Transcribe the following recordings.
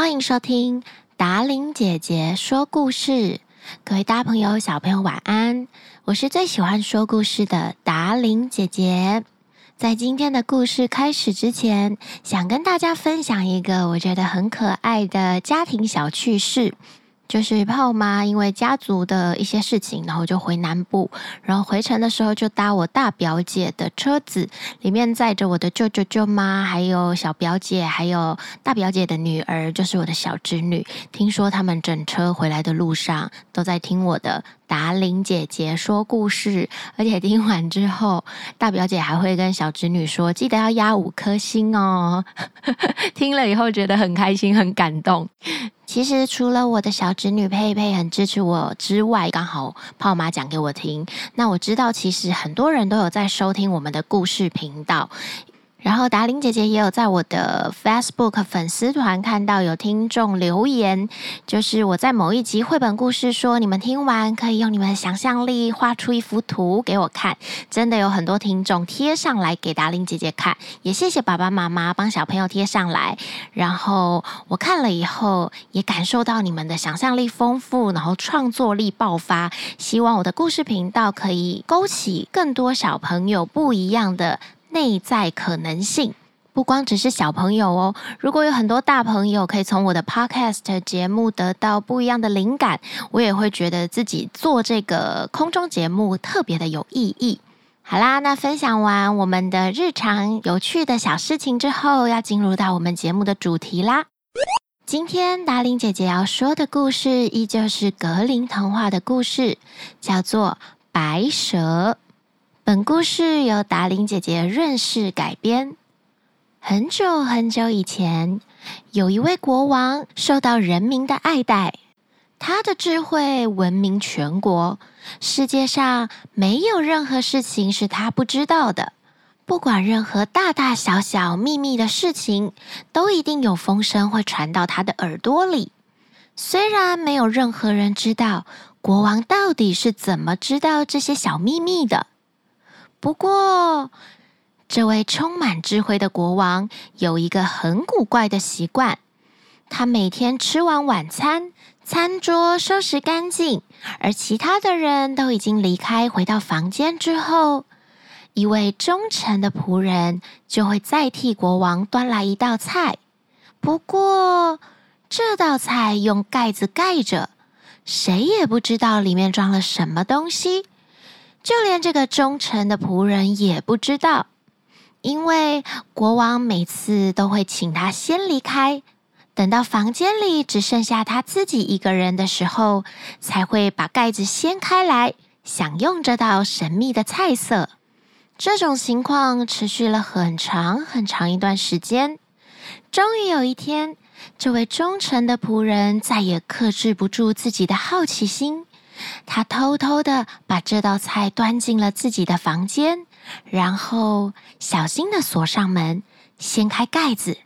欢迎收听达玲姐姐说故事。各位大朋友、小朋友，晚安！我是最喜欢说故事的达玲姐姐。在今天的故事开始之前，想跟大家分享一个我觉得很可爱的家庭小趣事。就是泡妈因为家族的一些事情，然后就回南部，然后回程的时候就搭我大表姐的车子，里面载着我的舅舅舅妈，还有小表姐，还有大表姐的女儿，就是我的小侄女。听说他们整车回来的路上都在听我的达玲姐姐说故事，而且听完之后，大表姐还会跟小侄女说：“记得要压五颗星哦。”听了以后觉得很开心，很感动。其实除了我的小侄女佩佩很支持我之外，刚好泡妈讲给我听。那我知道，其实很多人都有在收听我们的故事频道。然后达伶姐姐也有在我的 Facebook 粉丝团看到有听众留言，就是我在某一集绘本故事说，你们听完可以用你们的想象力画出一幅图给我看，真的有很多听众贴上来给达伶姐姐看，也谢谢爸爸妈妈帮小朋友贴上来。然后我看了以后，也感受到你们的想象力丰富，然后创作力爆发，希望我的故事频道可以勾起更多小朋友不一样的。内在可能性，不光只是小朋友哦。如果有很多大朋友可以从我的 Podcast 节目得到不一样的灵感，我也会觉得自己做这个空中节目特别的有意义。好啦，那分享完我们的日常有趣的小事情之后，要进入到我们节目的主题啦。今天达玲姐姐要说的故事，依旧是格林童话的故事，叫做《白蛇》。本故事由达伶姐姐润饰改编。很久很久以前，有一位国王受到人民的爱戴，他的智慧闻名全国，世界上没有任何事情是他不知道的。不管任何大大小小秘密的事情，都一定有风声会传到他的耳朵里。虽然没有任何人知道国王到底是怎么知道这些小秘密的。不过，这位充满智慧的国王有一个很古怪的习惯。他每天吃完晚餐，餐桌收拾干净，而其他的人都已经离开，回到房间之后，一位忠诚的仆人就会再替国王端来一道菜。不过，这道菜用盖子盖着，谁也不知道里面装了什么东西。就连这个忠诚的仆人也不知道，因为国王每次都会请他先离开，等到房间里只剩下他自己一个人的时候，才会把盖子掀开来，享用这道神秘的菜色。这种情况持续了很长很长一段时间。终于有一天，这位忠诚的仆人再也克制不住自己的好奇心。他偷偷的把这道菜端进了自己的房间，然后小心的锁上门，掀开盖子。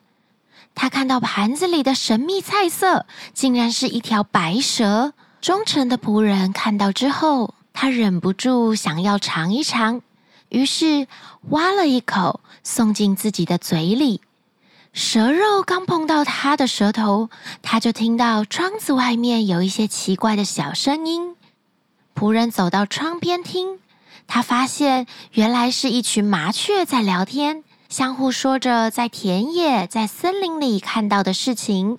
他看到盘子里的神秘菜色，竟然是一条白蛇。忠诚的仆人看到之后，他忍不住想要尝一尝，于是挖了一口，送进自己的嘴里。蛇肉刚碰到他的舌头，他就听到窗子外面有一些奇怪的小声音。仆人走到窗边听，他发现原来是一群麻雀在聊天，相互说着在田野、在森林里看到的事情。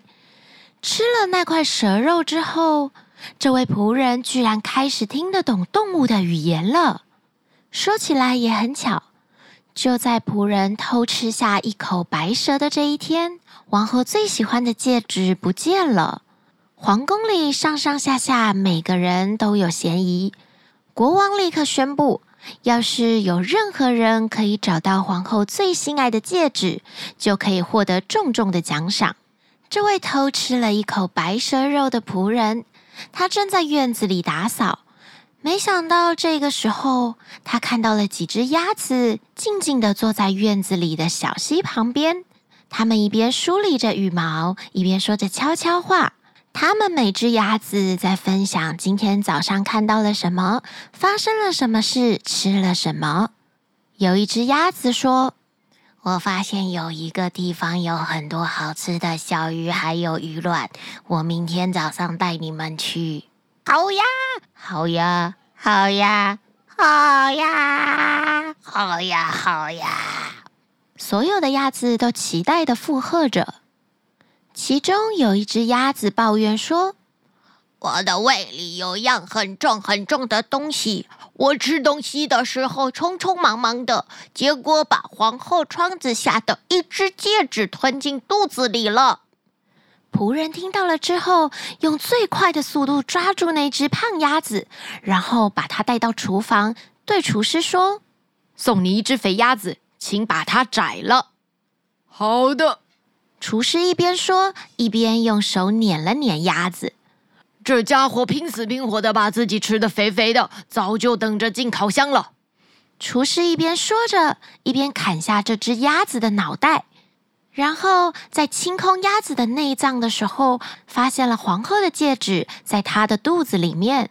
吃了那块蛇肉之后，这位仆人居然开始听得懂动物的语言了。说起来也很巧，就在仆人偷吃下一口白蛇的这一天，王后最喜欢的戒指不见了。皇宫里上上下下每个人都有嫌疑，国王立刻宣布：要是有任何人可以找到皇后最心爱的戒指，就可以获得重重的奖赏。这位偷吃了一口白蛇肉的仆人，他正在院子里打扫，没想到这个时候，他看到了几只鸭子静静地坐在院子里的小溪旁边，他们一边梳理着羽毛，一边说着悄悄话。他们每只鸭子在分享今天早上看到了什么，发生了什么事，吃了什么。有一只鸭子说：“我发现有一个地方有很多好吃的小鱼，还有鱼卵。我明天早上带你们去。好呀，好呀，好呀，好呀，好呀，好呀！所有的鸭子都期待的附和着。其中有一只鸭子抱怨说：“我的胃里有样很重很重的东西。”我吃东西的时候匆匆忙忙的，结果把皇后窗子下的一只戒指吞进肚子里了。仆人听到了之后，用最快的速度抓住那只胖鸭子，然后把它带到厨房，对厨师说：“送你一只肥鸭子，请把它宰了。”好的。厨师一边说，一边用手捻了捻鸭子。这家伙拼死拼活的把自己吃得肥肥的，早就等着进烤箱了。厨师一边说着，一边砍下这只鸭子的脑袋，然后在清空鸭子的内脏的时候，发现了皇后的戒指在她的肚子里面。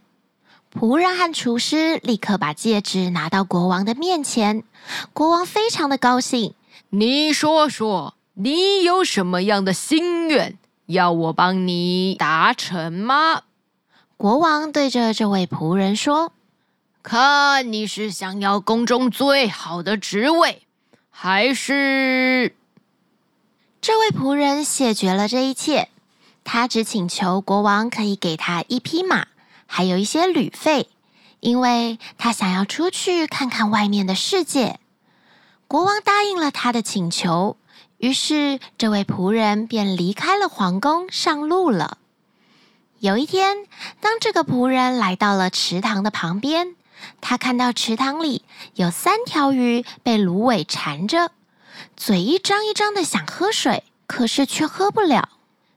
仆人和厨师立刻把戒指拿到国王的面前，国王非常的高兴。你说说，你有什么样的心愿？要我帮你达成吗？国王对着这位仆人说：“看你是想要宫中最好的职位，还是……”这位仆人谢绝了这一切，他只请求国王可以给他一匹马，还有一些旅费，因为他想要出去看看外面的世界。国王答应了他的请求。于是，这位仆人便离开了皇宫，上路了。有一天，当这个仆人来到了池塘的旁边，他看到池塘里有三条鱼被芦苇缠着，嘴一张一张的想喝水，可是却喝不了。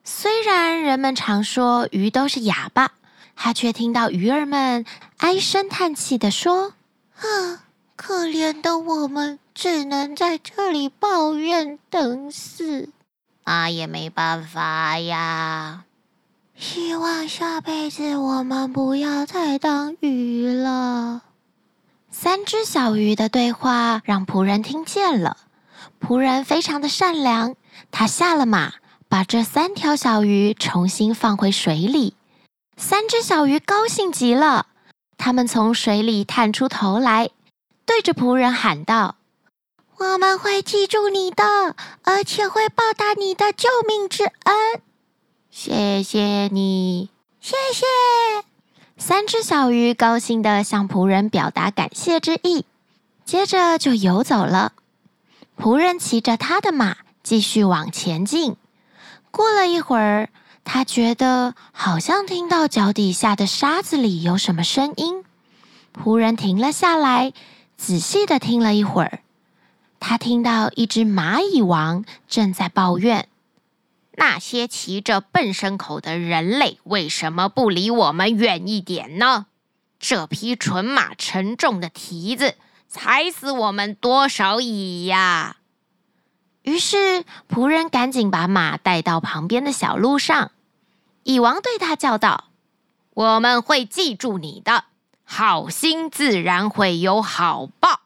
虽然人们常说鱼都是哑巴，他却听到鱼儿们唉声叹气地说：“啊，可怜的我们。”只能在这里抱怨等死，啊，也没办法呀。希望下辈子我们不要再当鱼了。三只小鱼的对话让仆人听见了，仆人非常的善良，他下了马，把这三条小鱼重新放回水里。三只小鱼高兴极了，他们从水里探出头来，对着仆人喊道。我们会记住你的，而且会报答你的救命之恩。谢谢你，谢谢。三只小鱼高兴地向仆人表达感谢之意，接着就游走了。仆人骑着他的马继续往前进。过了一会儿，他觉得好像听到脚底下的沙子里有什么声音。仆人停了下来，仔细地听了一会儿。他听到一只蚂蚁王正在抱怨：“那些骑着笨牲口的人类为什么不离我们远一点呢？这匹蠢马沉重的蹄子踩死我们多少蚁呀！”于是仆人赶紧把马带到旁边的小路上。蚁王对他叫道：“我们会记住你的，好心自然会有好报。”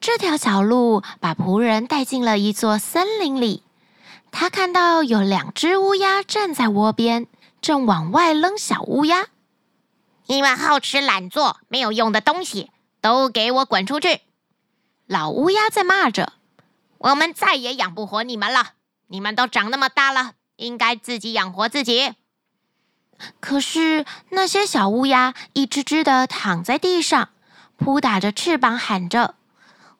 这条小路把仆人带进了一座森林里。他看到有两只乌鸦站在窝边，正往外扔小乌鸦。你们好吃懒做、没有用的东西，都给我滚出去！老乌鸦在骂着：“我们再也养不活你们了。你们都长那么大了，应该自己养活自己。”可是那些小乌鸦一只只的躺在地上，扑打着翅膀，喊着。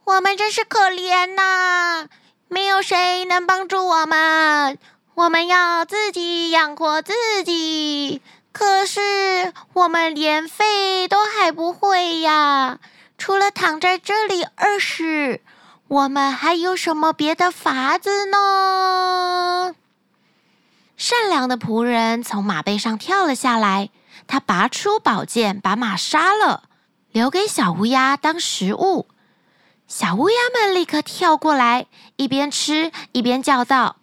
我们真是可怜呐，没有谁能帮助我们，我们要自己养活自己。可是我们连飞都还不会呀，除了躺在这里饿死，我们还有什么别的法子呢？善良的仆人从马背上跳了下来，他拔出宝剑，把马杀了，留给小乌鸦当食物。小乌鸦们立刻跳过来，一边吃一边叫道：“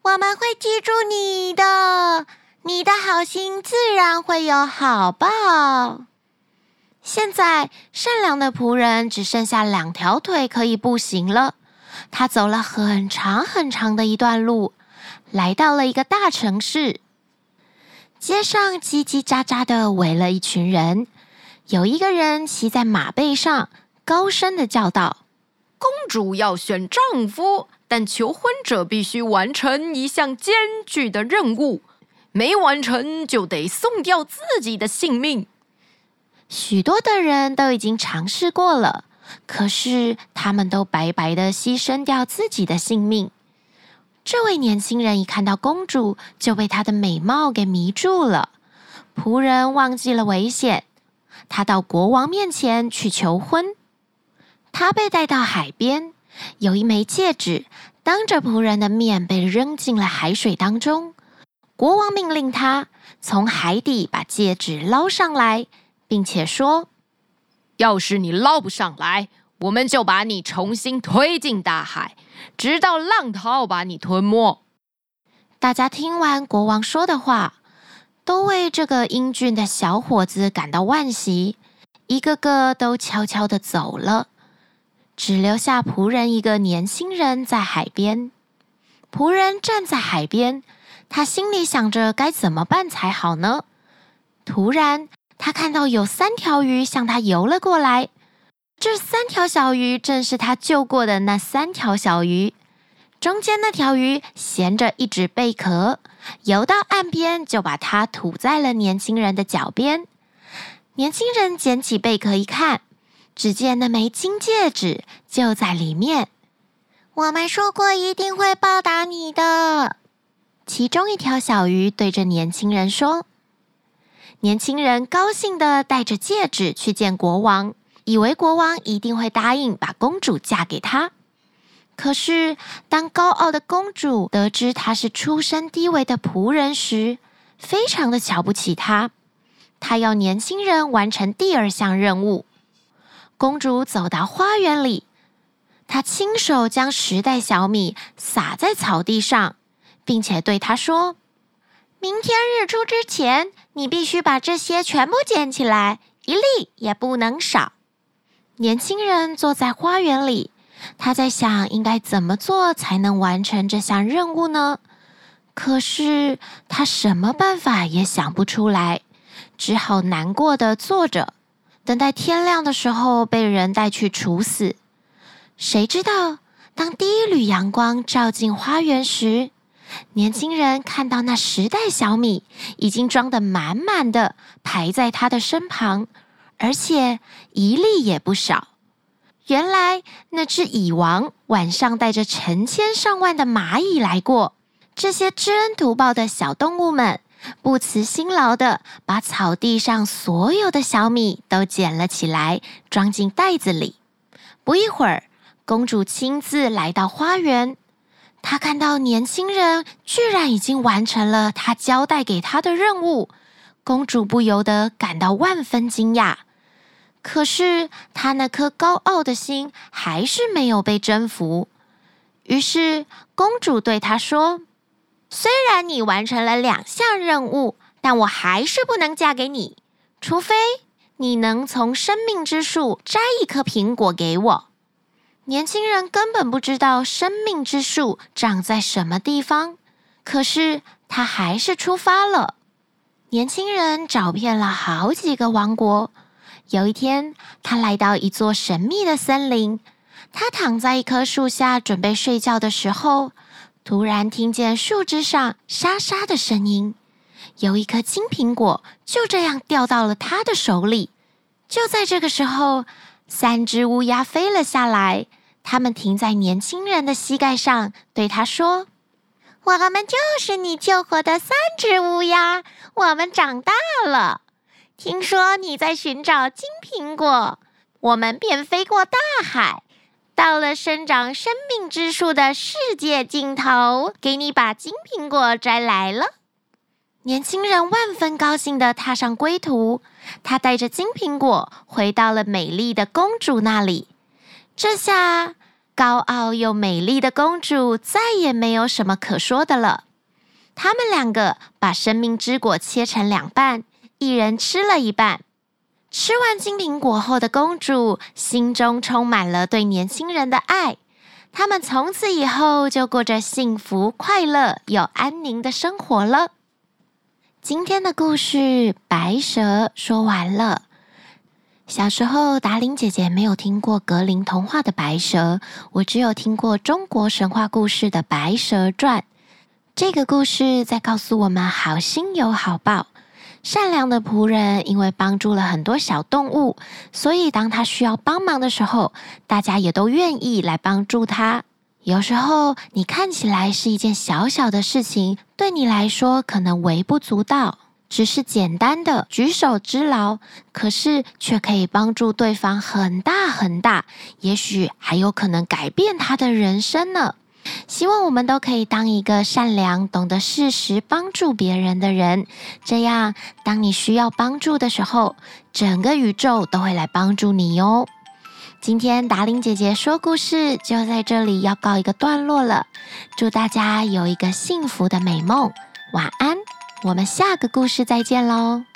我们会记住你的，你的好心自然会有好报。”现在，善良的仆人只剩下两条腿可以步行了。他走了很长很长的一段路，来到了一个大城市。街上叽叽喳喳的围了一群人，有一个人骑在马背上，高声的叫道：“公主要选丈夫，但求婚者必须完成一项艰巨的任务，没完成就得送掉自己的性命。”许多的人都已经尝试过了，可是他们都白白的牺牲掉自己的性命。这位年轻人一看到公主，就被她的美貌给迷住了。仆人忘记了危险，他到国王面前去求婚。他被带到海边，有一枚戒指当着仆人的面被扔进了海水当中。国王命令他从海底把戒指捞上来，并且说：“要是你捞不上来，我们就把你重新推进大海。”直到浪涛把你吞没。大家听完国王说的话，都为这个英俊的小伙子感到惋惜，一个个都悄悄的走了，只留下仆人一个年轻人在海边。仆人站在海边，他心里想着该怎么办才好呢？突然，他看到有三条鱼向他游了过来。这三条小鱼正是他救过的那三条小鱼，中间那条鱼衔着一只贝壳，游到岸边就把它吐在了年轻人的脚边。年轻人捡起贝壳一看，只见那枚金戒指就在里面。我们说过一定会报答你的。其中一条小鱼对着年轻人说：“年轻人高兴的带着戒指去见国王。”以为国王一定会答应把公主嫁给他，可是当高傲的公主得知他是出身低微的仆人时，非常的瞧不起他。她要年轻人完成第二项任务。公主走到花园里，她亲手将十袋小米撒在草地上，并且对他说：“明天日出之前，你必须把这些全部捡起来，一粒也不能少。”年轻人坐在花园里，他在想应该怎么做才能完成这项任务呢？可是他什么办法也想不出来，只好难过的坐着，等待天亮的时候被人带去处死。谁知道，当第一缕阳光照进花园时，年轻人看到那十袋小米已经装得满满的，排在他的身旁。而且一粒也不少。原来那只蚁王晚上带着成千上万的蚂蚁来过。这些知恩图报的小动物们不辞辛劳的把草地上所有的小米都捡了起来，装进袋子里。不一会儿，公主亲自来到花园。她看到年轻人居然已经完成了她交代给她的任务，公主不由得感到万分惊讶。可是，她那颗高傲的心还是没有被征服。于是，公主对他说：“虽然你完成了两项任务，但我还是不能嫁给你，除非你能从生命之树摘一颗苹果给我。”年轻人根本不知道生命之树长在什么地方，可是他还是出发了。年轻人找遍了好几个王国。有一天，他来到一座神秘的森林。他躺在一棵树下准备睡觉的时候，突然听见树枝上沙沙的声音。有一颗金苹果就这样掉到了他的手里。就在这个时候，三只乌鸦飞了下来，它们停在年轻人的膝盖上，对他说：“我们就是你救活的三只乌鸦，我们长大了。”听说你在寻找金苹果，我们便飞过大海，到了生长生命之树的世界尽头，给你把金苹果摘来了。年轻人万分高兴地踏上归途，他带着金苹果回到了美丽的公主那里。这下，高傲又美丽的公主再也没有什么可说的了。他们两个把生命之果切成两半。一人吃了一半，吃完金苹果后的公主心中充满了对年轻人的爱。他们从此以后就过着幸福、快乐又安宁的生活了。今天的故事《白蛇》说完了。小时候，达伶姐姐没有听过格林童话的白蛇，我只有听过中国神话故事的《白蛇传》。这个故事在告诉我们：好心有好报。善良的仆人因为帮助了很多小动物，所以当他需要帮忙的时候，大家也都愿意来帮助他。有时候，你看起来是一件小小的事情，对你来说可能微不足道。只是简单的举手之劳，可是却可以帮助对方很大很大，也许还有可能改变他的人生呢。希望我们都可以当一个善良、懂得适时帮助别人的人，这样当你需要帮助的时候，整个宇宙都会来帮助你哟。今天达令姐姐说故事就在这里要告一个段落了，祝大家有一个幸福的美梦，晚安。我们下个故事再见喽。